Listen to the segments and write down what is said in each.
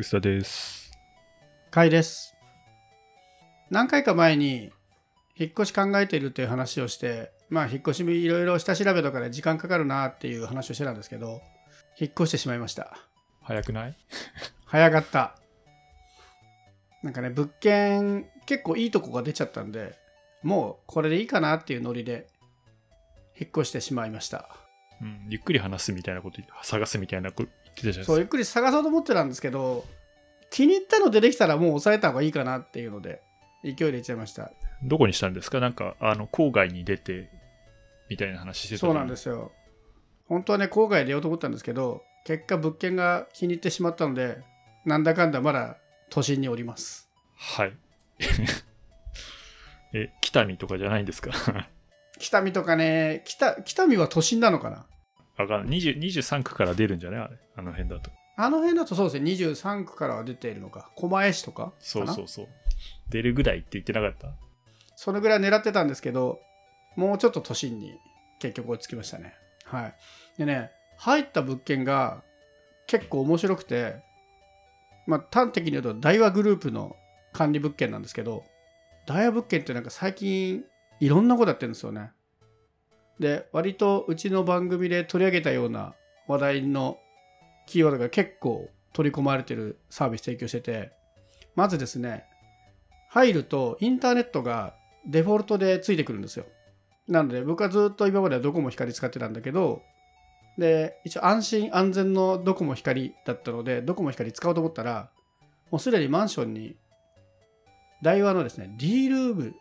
薄田です。かいです。何回か前に引っ越し考えているっていう話をして、まあ引っ越しいろいろ下調べとかで時間かかるなっていう話をしてたんですけど、引っ越してしまいました。早くない？早かった。なんかね、物件結構いいとこが出ちゃったんで、もうこれでいいかなっていうノリで引っ越してしまいました。うん、ゆっくり話すみたいなこと、探すみたいなこそう、でゆっくり探そうと思ってたんですけど、気に入ったの出てきたらもう抑えた方がいいかなっていうので、勢いでいっちゃいました。どこにしたんですか？なんか、あの、郊外に出て、みたいな話してた。そうなんですすよ。本当はね、郊外で出ようと思ったんですけど、結果物件が気に入ってしまったので、なんだかんだまだ都心におります。はい。え、北見とかじゃないんですか？北見とかね、北北見は都心なのかな？わかんない。20 23区から出るんじゃない？あれ。あの辺だと。あの辺だとそうですね、23区からは出ているのか。狛江市とかかな？そうそうそう。出るぐらいって言ってなかった？そのぐらい狙ってたんですけど、もうちょっと都心に結局追いつきましたね。はい。でね、入った物件が結構面白くて、まあ端的に言うと大和グループの管理物件なんですけど、大和物件ってなんか最近いろんなことやってるんですよね。で、割とうちの番組で取り上げたような話題のキーワードが結構取り込まれてるサービス提供してて、まずですね、入るとインターネットがデフォルトでついてくるんですよ。なので僕はずっと今まではドコモ光使ってたんだけど、で、一応安心安全のドコモ光だったので、ドコモ光使おうと思ったら、もうすでにマンションに、大和のですね、D ルーム、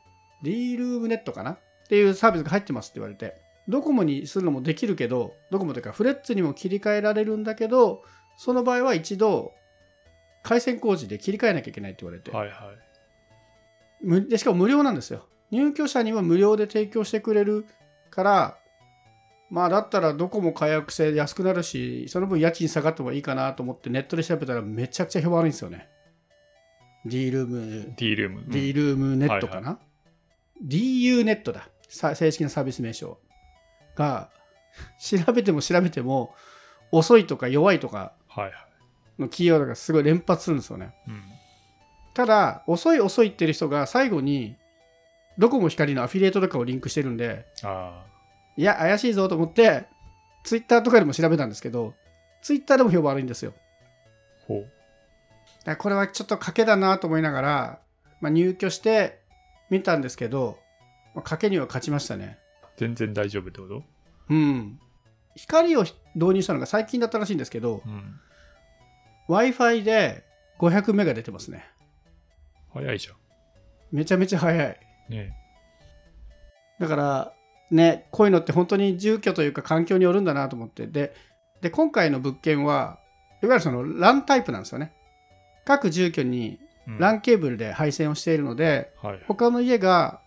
D ルームネットかな？っていうサービスが入ってますって言われて、ドコモにするのもできるけど、ドコモというかフレッツにも切り替えられるんだけど、その場合は一度、回線工事で切り替えなきゃいけないって言われて、はいはい。むでしかも無料なんですよ。入居者には無料で提供してくれるから、まあだったらどこも解約制で安くなるし、その分家賃下がってもいいかなと思ってネットで調べたらめちゃくちゃ評判悪いんですよね。D ルーム、D ルーム。うん D ルームネットかな、?DU ネットだ。さ正式なサービス名称。が、調べても調べても遅いとか弱いとか。のキーワードがすごい連発するんですよね。うん。ただ、遅い遅いってる人が最後に、ドコモ光のアフィリエイトとかをリンクしてるんで、あいや、怪しいぞと思って、ツイッターとかでも調べたんですけど、ツイッターでも評判悪いんですよ。あ。ほう。これはちょっと賭けだなと思いながら、まあ、入居して見たんですけど、まあ賭けには勝ちましたね。全然大丈夫ってこと？うん。光を導入したのが最近だったらしいんですけど、うん。Wi-Fi で500メガ出てますね。早いじゃめちゃめちゃ早い。ん。ねだからねこういうのって本当に住居というか環境によるんだなと思ってでで今回の物件はいわゆるその LAN タイプなんですよね各住居にうん LAN ケーブルで配線をしているので、はいはい。他の家が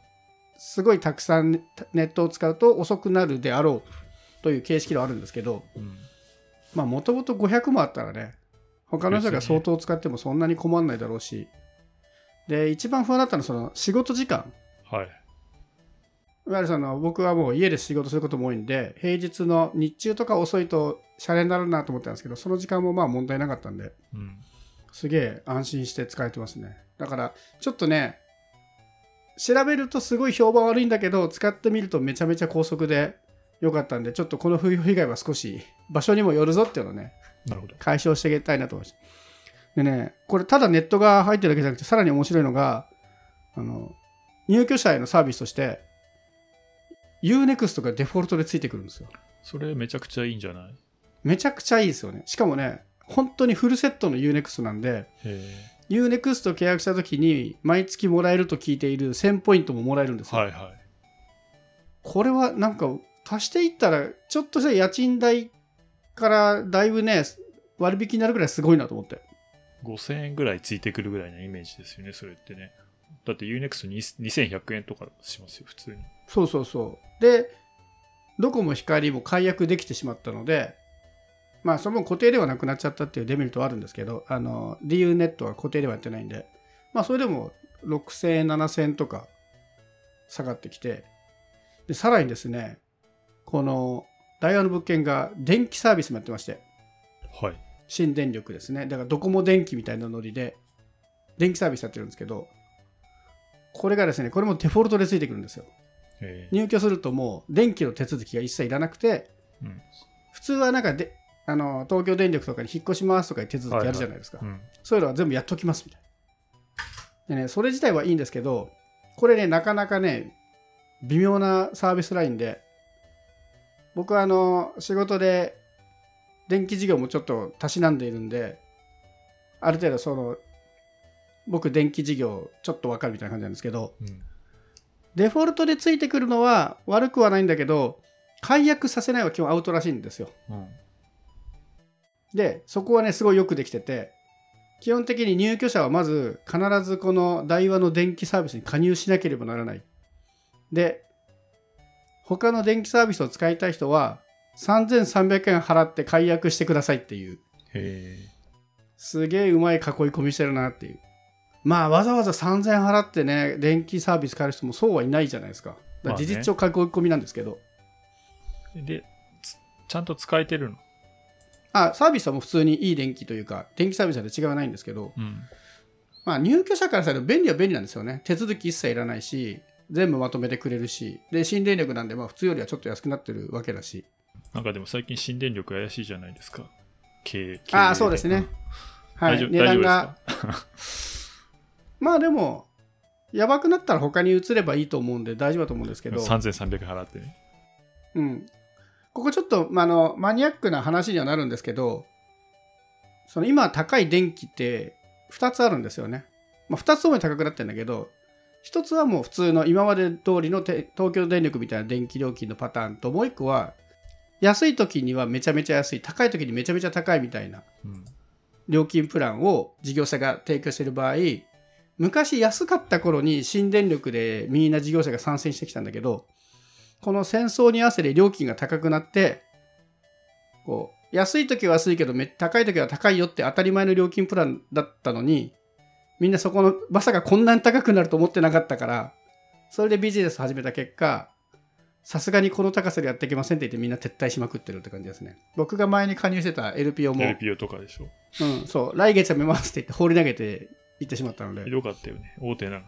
すごいたくさんネットを使うと遅くなるであろうという形式ではあるんですけどうん。まあもともと500もあったらね他の人が相当使ってもそんなに困らないだろうしで一番不安だったのはその仕事時間はい。いわゆるその僕はもう家で仕事することも多いんで平日の日中とか遅いとシャレになるなと思ったんですけどその時間もまあ問題なかったんでうん。すげえ安心して使えてますねだからちょっとね調べるとすごい評判悪いんだけど使ってみるとめちゃめちゃ高速で良かったんでちょっとこの冬被害は少し場所にもよるぞっていうのをねなるほど。解消していきたいなと思いますでねこれただネットが入ってるだけじゃなくてさらに面白いのがあの入居者へのサービスとして UNEXT がデフォルトでついてくるんですよそれめちゃくちゃいいんじゃない？めちゃくちゃいいですよねしかもね本当にフルセットの UNEXT なんで。UNEXT 契約した時に毎月もらえると聞いている1000ポイントももらえるんですよ、はいはい。これはなんか足していったらちょっとした家賃代からだいぶね割引になるぐらいすごいなと思って5000円ぐらいついてくるぐらいのイメージですよね、それってね。だって UNEXT2100 円とかしますよ、普通に。そうそうそう。で、ドコモ光も解約できてしまったので、まあ、その分固定ではなくなっちゃったっていうデメリットはあるんですけど、あの、DU ネットは固定ではやってないんで、まあ、それでも6000円、7000円とか下がってきて、で、さらにですね、この、ダイヤの物件が電気サービスもやってまして、はい。新電力ですね。だからドコモ電気みたいなノリで電気サービスやってるんですけどこれがですねこれもデフォルトでついてくるんですよ。入居するともう電気の手続きが一切いらなくてうん。普通はなんかであの東京電力とかに引っ越しますとか手続きあるじゃないですか、うん。そういうのは全部やっときますみたいな。でねそれ自体はいいんですけどこれねなかなかね微妙なサービスラインで僕はあの仕事で電気事業もちょっとたしなんでいるんである程度その僕電気事業ちょっとわかるみたいな感じなんですけどうん。デフォルトでついてくるのは悪くはないんだけど解約させないは基本アウトらしいんですよ。うんでそこはねすごいよくできてて基本的に入居者はまず必ずこの台話の電気サービスに加入しなければならない。で他の電気サービスを使いたい人は3300円払って解約してくださいっていう。へすげえうまい囲い込みしてるなっていう。まあわざわざ3000円払ってね電気サービス買える人もそうはいないじゃないですか。だから事実上囲い込みなんですけど、えでつちゃんと使えてるの？あサービスはもう普通にいい電気というか電気サービスは違わないんですけどうんまあ、入居者からすると便利は便利なんですよね。手続き一切いらないし、全部まとめてくれるし、で、新電力なんで、まあ、普通よりはちょっと安くなってるわけだし。なんかでも最近新電力怪しいじゃないですか経営ああ、そうですね。はい。値段大が、まあでも、やばくなったら他に移ればいいと思うんで大丈夫だと思うんですけかど、3300払ってねうん。ここちょっと、まあ、あの、マニアックな話にはなるんですけど、その今高い電気って2つあるんですよね。まあ、2つともに高くなってるんだけど、1つはもう普通の今まで通りのて東京電力みたいな電気料金のパターンと、もう1個は安い時にはめちゃめちゃ安い、高い時にめちゃめちゃ高いみたいなうん料金プランを事業者が提供している場合、昔安かった頃に新電力でみんな事業者が参戦してきたんだけど、この戦争に合わせて料金が高くなって、こう、安い時は安いけどめ高い時は高いよって当たり前の料金プランだったのに、みんなそこの、まさかこんなに高くなると思ってなかったから、それでビジネスを始めた結果、さすがにこの高さでやっていけませんって言ってみんな撤退しまくってるって感じですね。僕が前に加入してた LPO も、LPO とかでしょ？うん、そう、来月やめますって言って放り投げて行ってしまったのでひ。どかったよね大手なの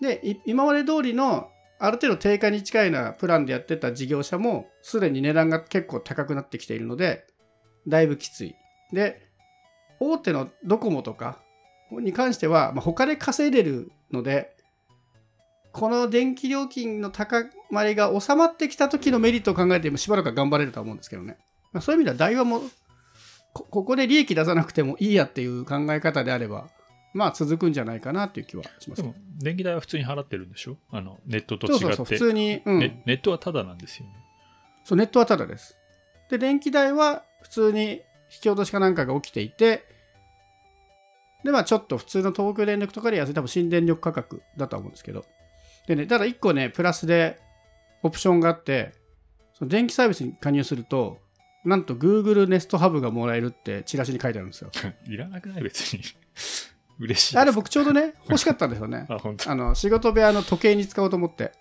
で、い今まで通りのある程度定価に近いなプランでやってた事業者も、すでに値段が結構高くなってきているので、だいぶきつい。で、大手のドコモとかに関しては、まあ、他で稼いでるので、この電気料金の高まりが収まってきた時のメリットを考えてもしばらくは頑張れるとは思うんですけどね。まあ、そういう意味では台話もこここで利益出さなくてもいいやっていう考え方であれば、まあ続くんじゃないかなっていう気はしますで。も電気代は普通に払ってるんでしょ？あのネットと違ってそうそうそう、普通に、うんねネットはタダなんですよねそう、ネットはタダです。で、電気代は普通に引き落としかなんかが起きていて、で、まあちょっと普通の東京電力とかで安い、多分新電力価格だとは思うんですけど。でね、ただ1個ね、プラスでオプションがあって、その電気サービスに加入すると、なんと Google Nest Hub がもらえるってチラシに書いてあるんですよ。いらなくない？別に 嬉しいあれ僕ちょうどね、欲しかったんですよね。あ本当あの仕事部屋の時計に使おうと思って。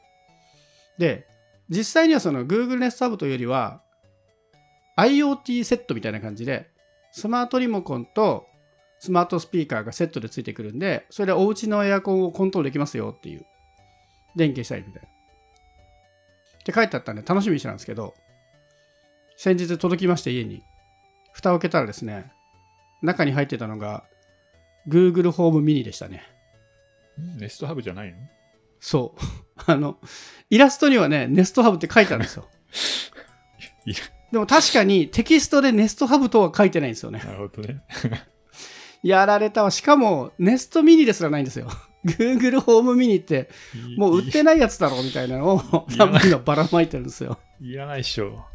で、実際にはその Google Nest Hub というよりは、IoT セットみたいな感じで、スマートリモコンとスマートスピーカーがセットでついてくるんで、それでお家のエアコンをコントロールできますよっていう、電気したいみたいな。って書いてあったんで楽しみにしてたんですけど、先日届きまして家に、蓋を開けたらですね、中に入ってたのが Google ホームミニでしたね。ネストハブじゃないの？そう。あの、イラストにはね、ネストハブって書いてあるんですよ。でも確かにテキストでネストハブとは書いてないんですよね。なるほどね やられたわ。しかも、ネストミニですらないんですよ。Google ホームミニって、もう売ってないやつだろうみたいなのを、多分今ばらまいてるんですよ。いらないっしょ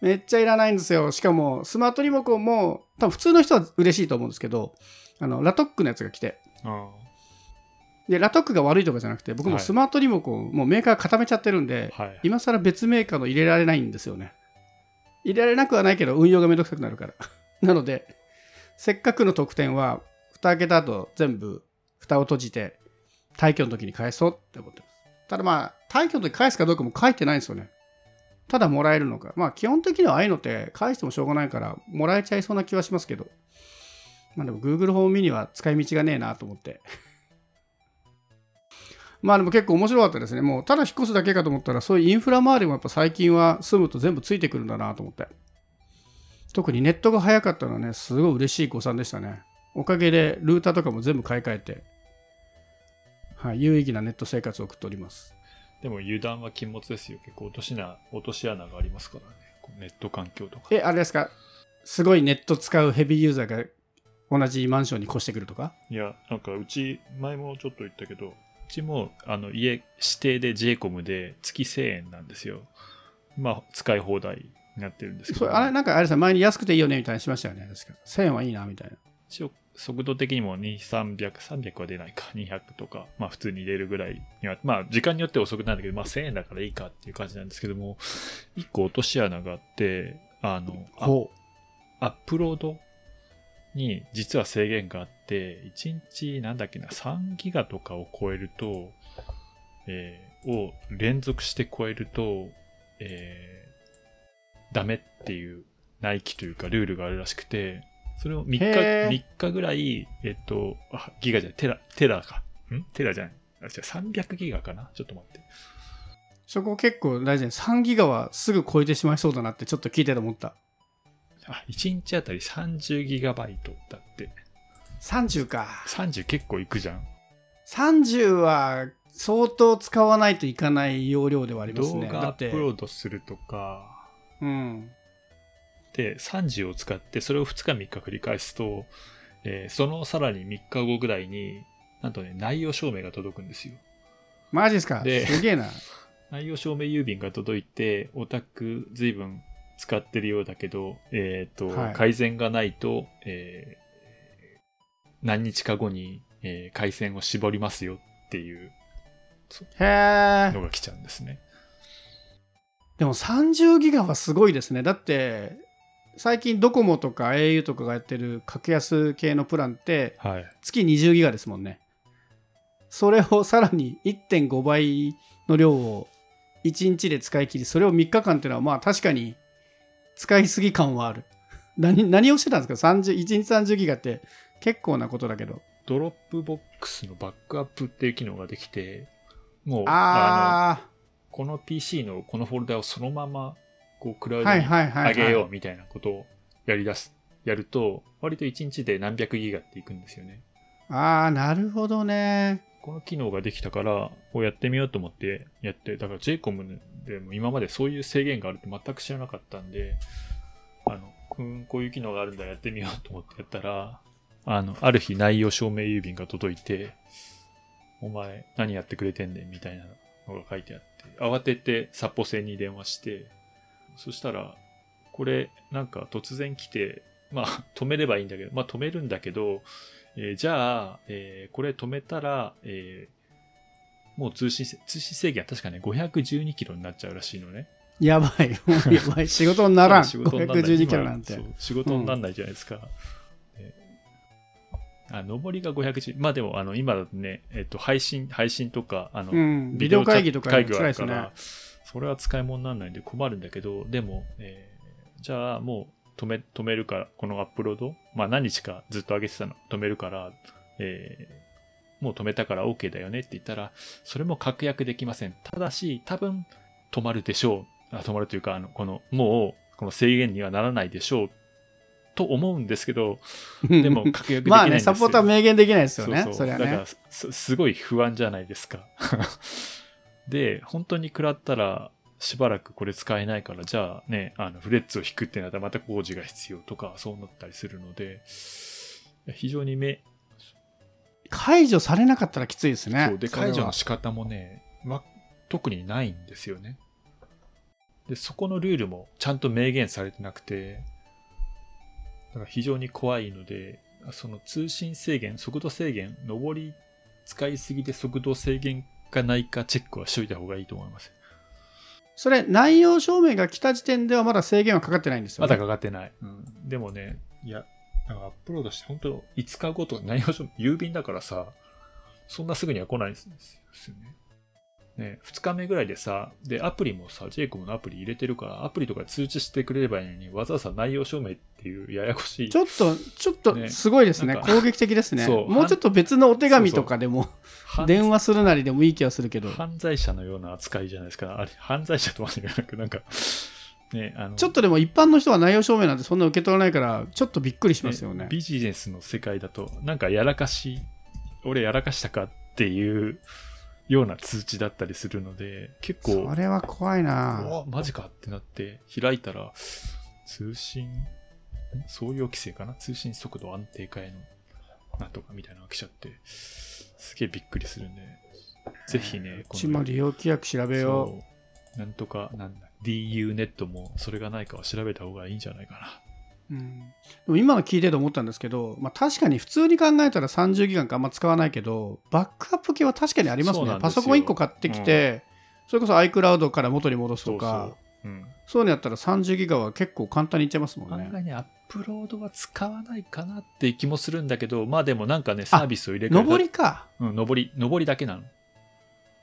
めっちゃいらないんですよ。しかも、スマートリモコンも、多分普通の人は嬉しいと思うんですけど、あの、ラトックのやつが来て、あで、ラトックが悪いとかじゃなくて、僕もはいスマートリモコン、もうメーカー固めちゃってるんで、あはい今更別メーカーの入れられないんですよね。入れられなくはないけど、運用がめんどくさくなるから。なので、せっかくの特典は、蓋開けた後、全部、蓋を閉じて、退去の時に返そうって思ってます。ただまあ、退去の時返すかどうかも書いてないんですよね。ただもらえるのか。まあ基本的にはああいうのって返してもしょうがないからもらえちゃいそうな気はしますけど。まあでも Google ホームミニは使い道がねえなと思って。まあでも結構面白かったですね。もうただ引っ越すだけかと思ったらそういうインフラ周りもやっぱ最近は住むと全部ついてくるんだなと思って。特にネットが早かったのはね、すごい嬉しい誤算でしたね。おかげでルーターとかも全部買い替えて、はい、有意義なネット生活を送っております。でも油断は禁物ですよ。結構落としな落とし穴がありますからね。ネット環境とか。え、あれですか？すごいネット使うヘビーユーザーが同じマンションに越してくるとか？いや、なんかうち、前もちょっと言ったけど、うちもあの家指定で JCOM で月1000円なんですよ。まあ、使い放題になってるんですけど、それあれなんかあれさ、前に安くていいよねみたいにしましたよね。確か。1000円はいいなみたいな。一応、速度的にも2、300、300は出ないか、200とか、まあ普通に出るぐらいには、まあ時間によって遅くなるんだけど、まあ1000円だからいいかっていう感じなんですけども、1個落とし穴があって、あの、アップロードに実は制限があって、1日なんだっけな、3ギガとかを超えると、えーを連続して超えると、えーダメっていう内規というかルールがあるらしくて、それを3日、へー3日ぐらい、えっと、あ、ギガじゃない、テラ、テラか。ん？テラじゃない。あ、違う、300ギガかなちょっと待って。そこ結構大事ね。3ギガはすぐ超えてしまいそうだなってちょっと聞いてて思った。あ、1日あたり30ギガバイトだって。30か。30結構いくじゃん。30は相当使わないといかない容量ではありますね。だって動画アップ、ロードするとか、うん。で、30を使って、それを2日3日繰り返すと、えーそのさらに3日後ぐらいに、なんとね、内容証明が届くんですよ。マジですか？ですげえな。内容証明郵便が届いて、おたく随分使ってるようだけど、えっ、と、はい改善がないと、えー何日か後に、えー回線を絞りますよっていう。のが来ちゃうんですね。でも30ギガはすごいですね。だって、最近ドコモとか au とかがやってる格安系のプランってはい。月20ギガですもんね。それをさらに1.5倍の量を1日で使い切り、それを3日間っていうのはまあ確かに使いすぎ感はある。何何をしてたんですか ?30、1日30ギガって結構なことだけど。ドロップボックスのバックアップっていう機能ができて、もう、あの、あこの PC のこのフォルダをそのまま、こう、クラウドに。上げようみたいなことをやり出す、やると、割と1日で何百ギガっていくんですよね。ああ、なるほどね。この機能ができたから、こうやってみようと思ってやって、だから JCOM でも今までそういう制限があるって全く知らなかったんで、あの、うん、こういう機能があるんだ、やってみようと思ってやったら、あの、ある日内容証明郵便が届いて、お前何やってくれてんねんみたいなのが書いてあって、慌ててサポセに電話して、そしたら、これなんか突然来て、まあ止めればいいんだけど、まあ止めるんだけど、えーじゃあ、えーこれ止めたら、えーもう通信せ、通信制限は確かね、512キロになっちゃうらしいのね。やばい。やばい。仕事にならん。仕事になんない512キロなんて仕事になんないじゃないですか。えあ、上りが510。まあでも、あの、今だとね、えっと、配信、配信とか、あの、うん。ビデオ会議とか会議があ。るから、それは使い物にならないんで困るんだけど、でも、えーじゃあもう止め、止めるから、このアップロード、まあ何日かずっと上げてたの、止めるから、えーもう止めたから OK だよね？って言ったら、それも確約できません。ただし、多分止まるでしょう。あ止まるというか、あの、この、もう、この制限にはならないでしょう。と思うんですけど、でも確約できまあね、ないんですよ。サポーターは明言できないですよね。そうそりゃねだから。すすごい不安じゃないですか。で、本当に食らったら、しばらくこれ使えないから、じゃあね、あのフレッツを引くってなったらまた工事が必要とか、そうなったりするので、非常に目、解除されなかったらきついですね。そうで、解除の仕方もね、ま、特にないんですよね。で、そこのルールもちゃんと明言されてなくて、だから非常に怖いので、その通信制限、速度制限、上り使いすぎで速度制限がないかチェックはしといた方がいいと思います。それ、内容証明が来た時点ではまだ制限はかかってないんですよ、まね。だかかってない。でもね、いや、なんかアップロードして本当5日後とか内容証明、郵便だからさ、そんなすぐには来ないんですよね。ね、2日目ぐらいでさ、で、アプリもさ、j イコムのアプリ入れてるから、アプリとか通知してくれればいいのに、わざわざ内容証明っていうややこしい。ちょっとちょっとねすごいですね。なんか攻撃的ですね。そうもうちょっと別のお手紙とかでも犯電話するなりでもいい気がするけど。犯罪者のような扱いじゃないですか。あれ、犯罪者とは言わなく、なんか、ね、あの、ちょっとでも一般の人は内容証明なんてそんな受け取らないからちょっとびっくりしますよねビジネスの世界だと、なんかやらかし、俺やらかしたかっていうような通知だったりするので、結構、それは怖いうなわマジかってなって開いたら、通信、ん総用規制かな？通信速度安定化へのなんとかみたいなのが来ちゃって、すげえびっくりするんで、ぜひね、うちも利用規約調べよそうなんとか、なんだ、DU ネットもそれがないかは調べた方がいいんじゃないかな。う、うん、でも今の聞いてて思ったんですけど、まあ、確かに普通に考えたら30ギガかあんま使わないけどバックアップ系は確かにありますね。パソコン1個買ってきて、それこそ iCloud から元に戻すとか。そうう。ん。そうやったら30ギガは結構簡単にいっちゃいますもんね。案外ね、アップロードは使わないかなって気もするんだけど、まあでもなんかね、サービスを入れ替えた上りか。うん、上り、上りだけなの。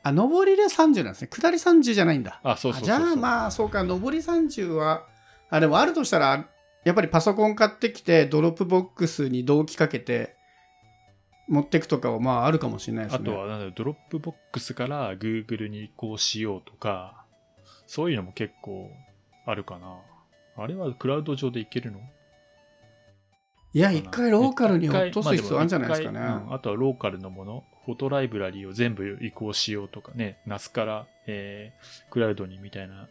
あ上りで30なんですね。下り30じゃないんだ。あ、そうそうじゃあまあそうか。上り30はあでもあるとしたらやっぱりパソコン買ってきてドロップボックスに同期かけて持ってくとかはまああるかもしれないですね。あとはなんだろうドロップボックスから Google に移行しようとか、そういうのも結構あるかな。あれはクラウド上でいけるの？いや一回ローカルに落とす必要あるんじゃないですかね、まあうんあとはローカルのもの、フォトライブラリーを全部移行しようとかね、NAS から、えークラウドにみたいな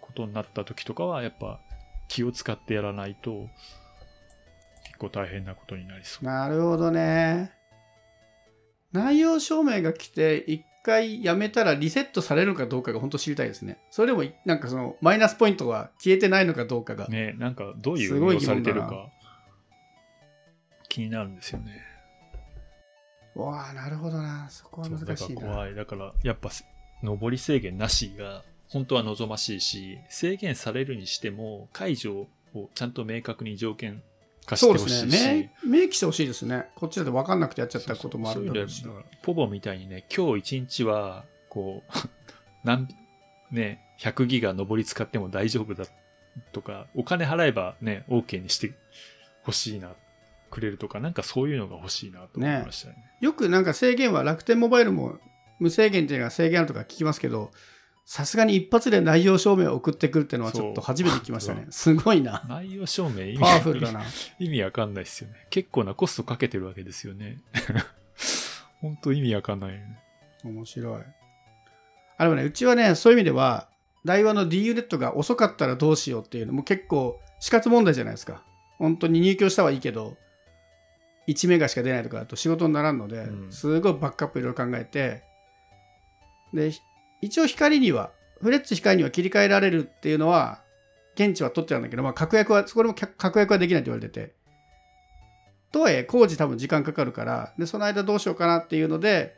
ことになった時とかは、やっぱ気を使ってやらないと、結構大変なことになりそう。なるほどね内容証明が来て一回やめたらリセットされるかどうかが本当知りたいですねそれでもなんかそのマイナスポイントは消えてないのかどうかが、ね、なんかどういうすごい運用されてるか気になるんですよね。わあなるほどなそこは難しいなから怖い。だから、やっぱ、上り制限なしが本当は望ましいし、制限されるにしても、解除をちゃんと明確に条件化してそうでほしいし、すね。明明記してほしいですね。こっちだと分かんなくてやっちゃったこともあるだろうし。そうポボみたいにね、今日一日は、こう、何、ね、100ギガ上り使っても大丈夫だとか、お金払えばね、OK にしてほしいな、くれるとか、なんかそういうのが欲しいなと思いましたね。よくなんか制限は楽天モバイルも無制限っていうのが制限あるとか聞きますけどさすがに一発で内容証明を送ってくるっていうのはちょっと初めて聞きましたね。すごいな。内容証明意味パワフルだな。意味わかんないですよね。結構なコストかけてるわけですよね。本当意味わかんないよね。面白い。あでもねうちはねそういう意味では台湾の DU ネットが遅かったらどうしようっていうのも結構死活問題じゃないですか。本当に入居したはいいけど1メガしか出ないとかだと仕事にならんので、うん。すごいバックアップいろいろ考えてで一応光にはフレッツ光には切り替えられるっていうのは現地は取ってたんだけど、まあ、確約はそれも確約はできないって言われてて。とはいえ工事多分時間かかるからでその間どうしようかなっていうので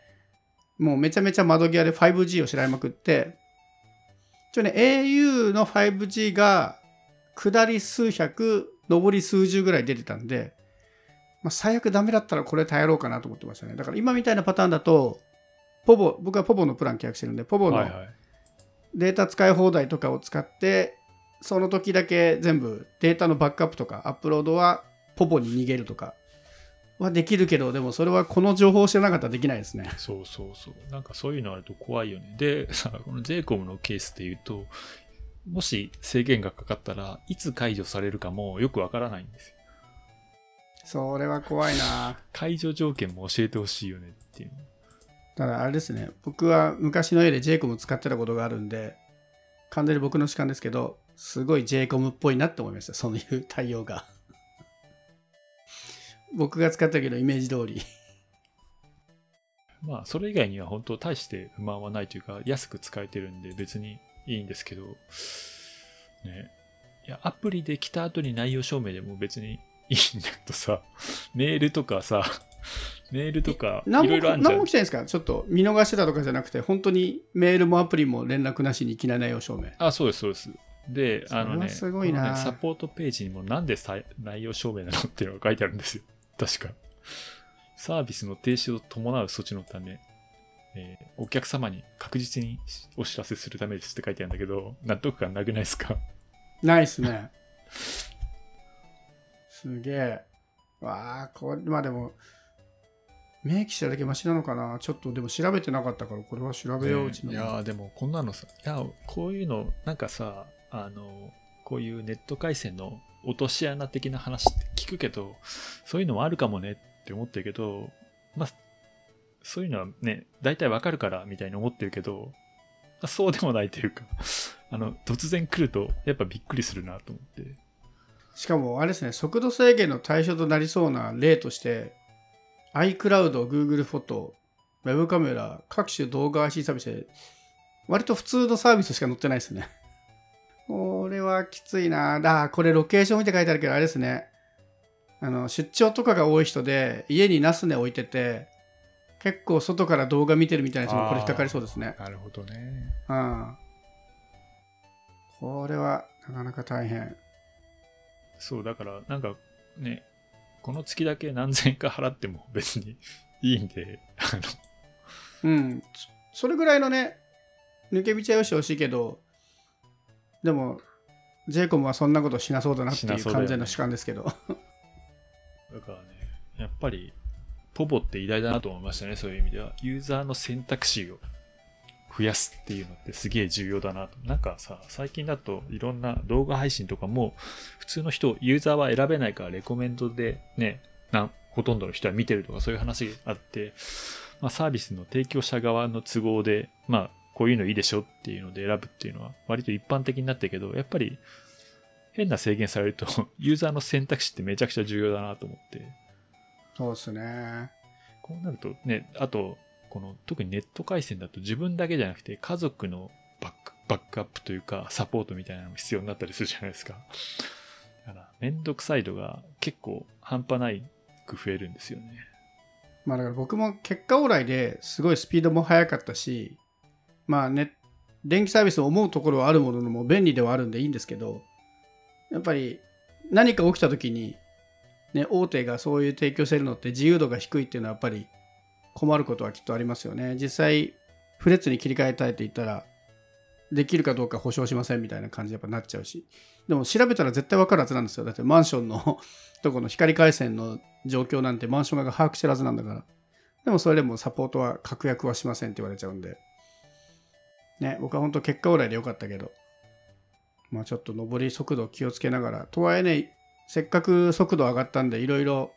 もうめちゃめちゃ窓際で 5G を調べまくって一応ね au の 5G が下り数百上り数十ぐらい出てたんで、まあ、最悪ダメだったらこれ耐えろうかなと思ってましたね。だから今みたいなパターンだとポボ僕はポボのプラン契約してるんでポボの。データ使い放題とかを使ってその時だけ全部データのバックアップとかアップロードはポポに逃げるとかはできるけどでもそれはこの情報を知らなかったらできないですねそうそうそう。なんかそういうのあると怖いよね。で、さ、この JCOM のケースで言うと、もし制限がかかったらいつ解除されるかもよくわからないんですよ。それは怖いな 解除条件も教えてほしいよねっていう。ただあれですね。僕は昔の絵で JCOM 使ってたことがあるんで完全に僕の主観ですけどすごい JCOM っぽいなって思いました。そういう対応が。僕が使ったけどイメージ通り。まあ、それ以外には本当大して不満はないというか、安く使えてるんで別にいいんですけど、ね。いや、アプリで来た後に内容証明でも別にいいんだけどさ、メールとかさ、メールとかいろいろあるじゃん。何も来。てないですか？ちょっと見逃してたとか？じゃなくて本当にメールもアプリも連絡なしにいきなり内容証明あ、そうです、そうです。で、あのね、すごいなねサポートページにもなんでさ内容証明なのっていうのが書いてあるんですよ。確か。サービスの停止を伴う措置のため、えーお客様に確実にお知らせするためですって書いてあるんだけど、納得感なくないですか？ないっすね。すげえ。わあ、これ、まあでも、明記しただけマシなのかな？ちょっとでも調べてなかったから、これは調べよう、うちの。いやーでもこんなのさ、いや、こういうの、なんかさ、あの、こういうネット回線の落とし穴的な話って聞くけど、そういうのもあるかもねって思ってるけど、まあ、そういうのはね、大体わかるからみたいに思ってるけど、まあそうでもないというか、あの、突然来ると、やっぱびっくりするなと思って。しかも、あれですね、速度制限の対象となりそうな例として、iCloud、Google フォト、ウェブカメラ、各種動画 IC サービスで、割と普通のサービスしか載ってないですね。これはきついな。だ、これロケーション見て書いてあるけど、あれですね。あの、出張とかが多い人で、家にナスネ置いてて、結構外から動画見てるみたいな人もこれ引っかかりそうですね。なるほどね。うん。これはなかなか大変。そう、だから、なんかね、この月だけ何千円か払っても別にいいんで、あの、うん、そそれぐらいのね、抜け道はよしてほしいけど、でも、ジェイコムはそんなことしなそうだなっていう完全な主観ですけど。だからね、やっぱり、ポボって偉大だなと思いましたね、そういう意味では。ユーザーの選択肢を増やすっていうのってすげえ重要だなと。なんかさ、最近だといろんな動画配信とかも、普通の人、ユーザーは選べないからレコメンドでね、なんほとんどの人は見てるとかそういう話があって、まあ、サービスの提供者側の都合で、まあ、こういうのいいでしょっていうので選ぶっていうのは割と一般的になってるけど、やっぱり変な制限されると、ユーザーの選択肢ってめちゃくちゃ重要だなと思って。そうですね。こうなるとね、あと、この特にネット回線だと自分だけじゃなくて家族のバックバックアップというかサポートみたいなのも必要になったりするじゃないですか。だからめんどくさい度が結構半端ないく増えるんですよね。まあだから僕も結果オーライですごいスピードも速かったし、まあね、電気サービスを思うところはあるもののも便利ではあるんでいいんですけど、やっぱり何か起きた時に、ね、大手がそういう提供してるのって自由度が低いっていうのはやっぱり困ることはきっとありますよね。実際、フレッツに切り替えたいって言ったら、できるかどうか保証しませんみたいな感じやっぱなっちゃうし。でも調べたら絶対わかるはずなんですよ。だってマンションのとこの光回線の状況なんてマンション側が把握してるはずなんだから。でもそれでもサポートは確約はしませんって言われちゃうんで。ね、僕は本当結果オーライでよかったけど。まあちょっと上り速度気をつけながら。とはいえね、せっかく速度上がったんでいろいろ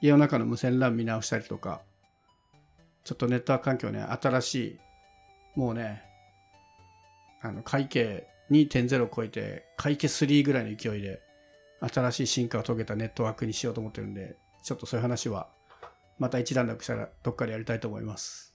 家の中の無線 LAN 見直したりとか、ちょっとネットワーク環境ね、新しい、もうね、あの会計2.0を超えて、会計3ぐらいの勢いで、新しい進化を遂げたネットワークにしようと思ってるんで、ちょっとそういう話は、また一段落したらどっかでやりたいと思います。